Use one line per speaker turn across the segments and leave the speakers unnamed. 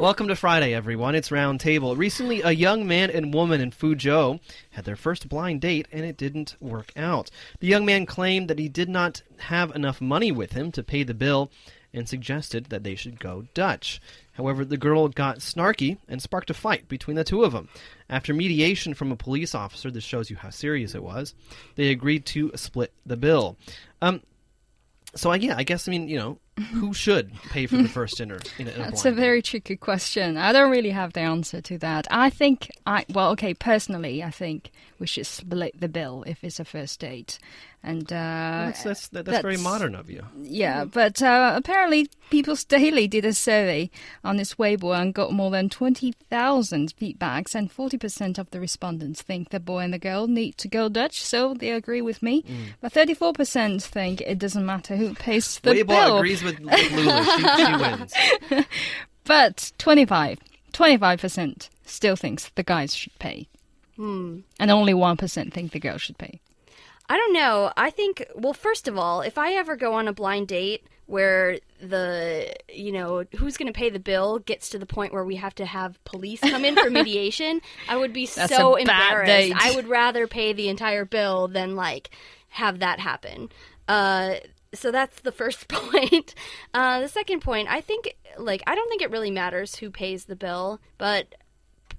Welcome to Friday, everyone. It's Roundtable. Recently, a young man and woman in Fuzhou had their first blind date, and it didn't work out. The young man claimed that he did not have enough money with him to pay the bill and suggested that they should go Dutch. However, the girl got snarky and sparked a fight between the two of them. After mediation from a police officer, this shows you how serious it was, they agreed to split the bill. Um, so I, yeah, I guess I mean you know who should pay for the first dinner in a, in a
That's
blind
a very tricky question. I don't really have the answer to that. I think I well, okay, personally, I think we should split the bill if it's a first date. And uh,
Well, that's that's, that, that's very modern of you.
yeah, but uh, apparently People's Daily did a survey on its Weibo and got more than 20,000 feedbacks, and 40% of the respondents think the boy and the girl need to go Dutch, so they agree with me.
Mm.
But 34% think it doesn't matter who pays the
Weibo
bill.
Agrees with, with Lulu. She, she wins.
But 25, 25% still thinks the guys should pay.
Hmm.
And only 1% think the girls should pay.
I don't know. I think, well, first of all, if I ever go on a blind date where the, you know, who's going to pay the bill gets to the point where we have to have police come in for mediation, I would be
That's
so embarrassed. I would rather pay the entire bill than, like, have that happen. Uh, so that's the first point. Uh, the second point, I think, like, I don't think it really matters who pays the bill, but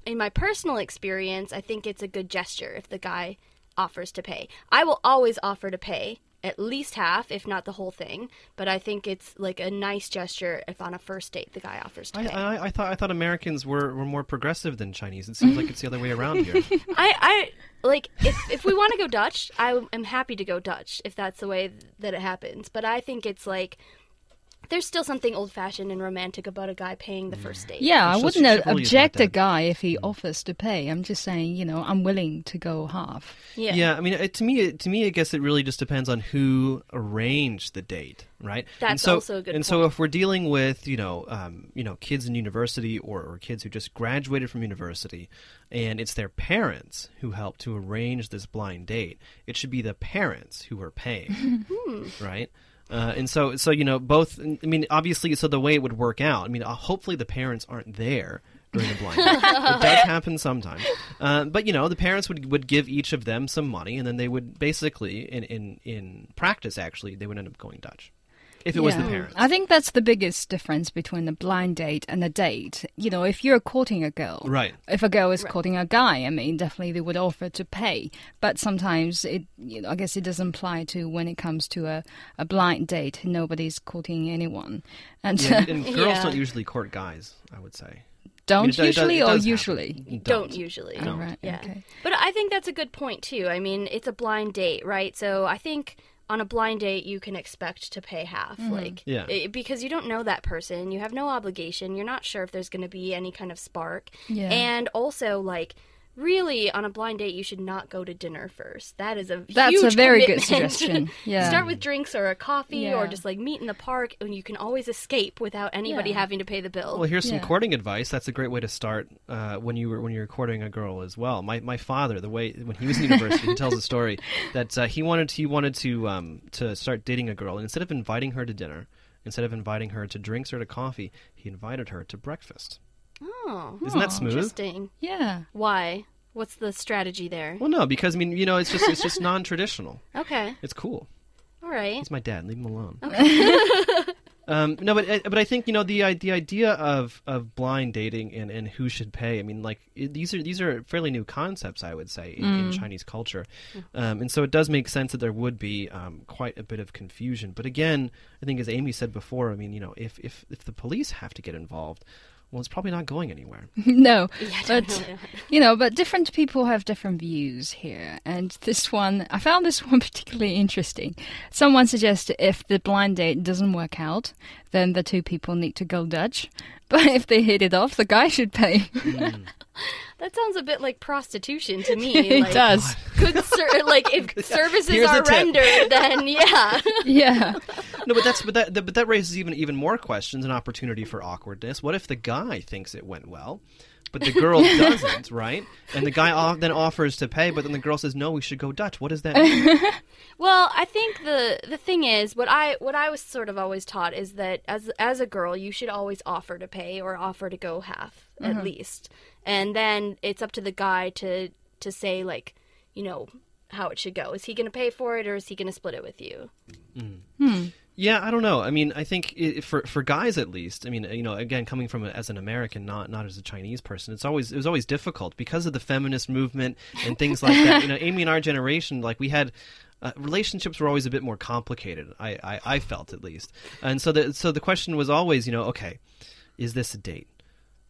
in my personal experience, I think it's a good gesture if the guy offers to pay. I will always offer to pay at least half, if not the whole thing. But I think it's like a nice gesture if on a first date the guy offers to
I,
pay.
I, I thought I thought Americans were, were more progressive than Chinese. It seems like it's the other way around here.
I, I like if if we want to go Dutch, I am happy to go Dutch if that's the way that it happens. But I think it's like there's still something old fashioned and romantic about a guy paying the first date.
Yeah, I
It's just
wouldn't uh, object
not
a guy if he offers to pay. I'm just saying, you know, I'm willing to go half.
yeah.
Yeah, I mean, it, to me, it, to me, I guess it really just depends on who arranged the date, right? and
That's
so,
also a good
And so, if we're dealing with, you know, um, you know, kids in university or, or kids who just graduated from university, and it's their parents who help to arrange this blind date, it should be the parents who are paying,
Hmm.
right? Uh, and so, so you know, both. I mean, obviously, so the way it would work out. I mean, uh, hopefully, the parents aren't there during the blind it does happen sometimes, uh, but you know, the parents would would give each of them some money, and then they would basically, in in in practice, actually, they would end up going Dutch if it was the
Yeah.
parents.
I think that's the biggest difference between a blind date and a date. You know, if you're courting a girl,
Right.
If a girl is courting a guy, I mean, definitely they would offer to pay. But sometimes it, you know, I guess it doesn't apply to when it comes to a, a blind date. Nobody's courting anyone, and
Yeah, and girls
Yeah.
don't usually court guys. I would say.
don't
I mean, it does- it
usually
does
or
happen.
usually.
You
don't usually.
All right,
Yeah.
okay.
But I think that's a good point too. I mean, it's a blind date, right? So I think on a blind date you can expect to pay half, mm-hmm. like
Yeah.
i- because you don't know that person, you have no obligation, you're not sure if there's going to be any kind of spark.
Yeah.
And also like really on a blind date you should not go to dinner first. That is a
That's a
huge
very good
commitment.
suggestion. Yeah.
Start with drinks or a coffee or just like meet in the park and you can always escape without anybody
Yeah.
having to pay the bill.
Well, here's some
Yeah.
courting advice. That's a great way to start uh, when you were when you're courting a girl as well. My my father, the way when he was in university, he tells a story that uh, he wanted he wanted to um, to start dating a girl, and instead of inviting her to dinner, instead of inviting her to drinks or to coffee, he invited her to breakfast.
Oh,
Isn't that smooth?
interesting.
yeah.
Why? What's the strategy there?
Well, no, because I mean, you know, it's just it's just non-traditional.
Okay.
It's cool.
All right.
He's my dad. Leave him alone. um, no, but but I think you know the the idea of, of blind dating and, and who should pay. I mean, like these are these are fairly new concepts, I would say, in, in Chinese culture, um, and so it does make sense that there would be um, quite a bit of confusion. But again, I think as Amy said before, I mean, you know, if if if the police have to get involved, well, it's probably not going anywhere.
no,
Yeah,
but
definitely.
you know, but different people have different views here, and this one, I found this one particularly interesting. Someone suggested if the blind date doesn't work out, then the two people need to go Dutch, but if they hit it off, the guy should pay.
that sounds a bit like prostitution to me.
it
like,
does,
Good ser- like if services
Here's
are rendered, then yeah.
yeah,
No, but that's but that but that raises even even more questions and opportunity for awkwardness. What if the guy thinks it went well, but the girl doesn't, right? And the guy off, then offers to pay, but then the girl says, "No, we should go Dutch." What does that mean?
Well, I think the the thing is what I what I was sort of always taught is that as as a girl you should always offer to pay or offer to go half at mm-hmm. least, and then it's up to the guy to to say like, you know, how it should go. Is he going to pay for it or is he going to split it with you? Mm. Hmm.
Yeah, I don't know. I mean, I think i for for guys at least. I mean, you know, again, coming from a, as an American, not not as a Chinese person, it's always it was always difficult because of the feminist movement and things like that. You know, Amy and our generation, like we had. Uh, relationships were always a bit more complicated. I, I, I felt at least, and so the so the question was always, you know, okay, is this a date?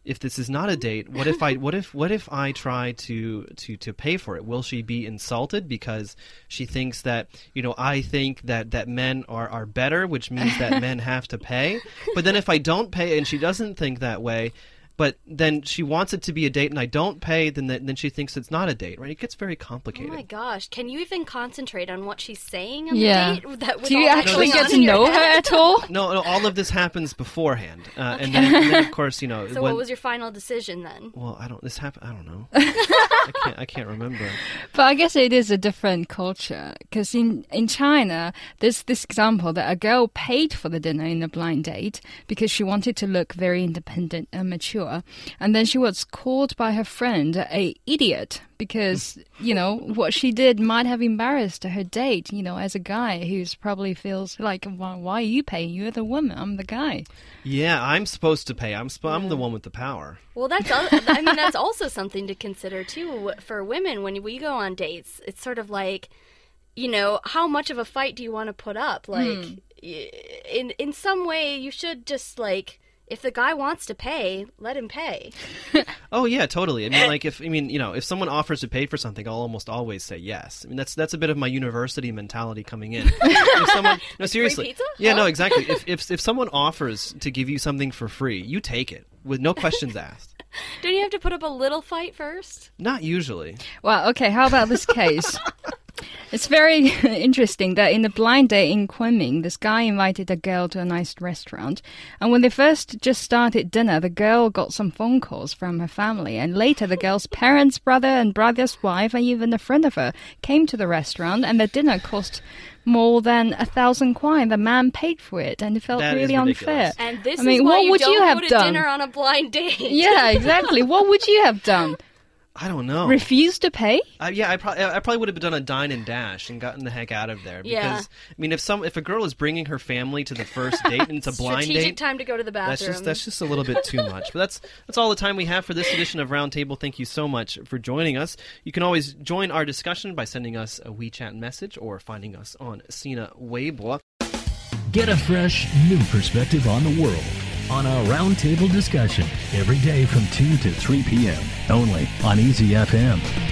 If this is not a date, what if I what if what if I try to to to pay for it? Will she be insulted because she thinks that you know I think that that men are are better, which means that men have to pay? But then if I don't pay and she doesn't think that way, but then she wants it to be a date and I don't pay, then the, then she thinks it's not a date, right? It gets very complicated.
Oh my gosh! Can you even concentrate on what she's saying on
Yeah.
the date? That,
Do you actually get to
in your
know her at all?
no, no, all of this happens beforehand, uh, and, then, and then of course you know.
So,
when,
what was your final decision then?
well, I don't. This happened. I don't know. I can't. I can't remember.
But I guess it is a different culture because in in China, there's this example that a girl paid for the dinner in a blind date because she wanted to look very independent and mature, and then she was called by her friend a idiot because you know what she did might have embarrassed her date. You know, as a guy who's probably feels like, why, why are you paying? You're the woman. I'm the guy.
Yeah, I'm supposed to pay. I'm sp- I'm the one with the power.
Well, that's al- I mean that's also something to consider too for women when we go on dates. It's sort of like, you know, how much of a fight do you want to put up? Hmm. Like, y in in some way, you should just like, if the guy wants to pay, let him pay.
Oh yeah, totally. I mean, like if I mean, you know, if someone offers to pay for something, I'll almost always say yes. I mean, that's that's a bit of my university mentality coming in. someone, no, seriously,
pizza?
yeah, no, exactly. If, if if someone offers to give you something for free, you take it with no questions asked.
Don't you have to put up a little fight first?
Not usually.
Well, okay, how about this case? it's very interesting that in the blind date in Kunming, this guy invited a girl to a nice restaurant. And when they first just started dinner, the girl got some phone calls from her family. And later, the girl's parents, brother, and brother's wife, and even a friend of her came to the restaurant. And the dinner cost more than a thousand kuai. The man paid for it, and it felt
That is
really unfair.
And this
I mean,
is why
what
you
would
don't
you have
go to
done?
dinner on a blind date.
Yeah, exactly. what would you have done?
I don't know.
Refuse to pay?
I, yeah, I probably I probably would have done a dine and dash and gotten the heck out of there. Because
Yeah.
I mean, if some if a girl is bringing her family to the first date and it's a blind
Strategic
date,
time to go to the bathroom.
That's just that's just a little bit too much. But that's that's all the time we have for this edition of Roundtable. Thank you so much for joining us. You can always join our discussion by sending us a WeChat message or finding us on Sina Weibo.
Get a fresh, new perspective on the world on a roundtable discussion every day from 2 to 3 p.m. only on Easy FM.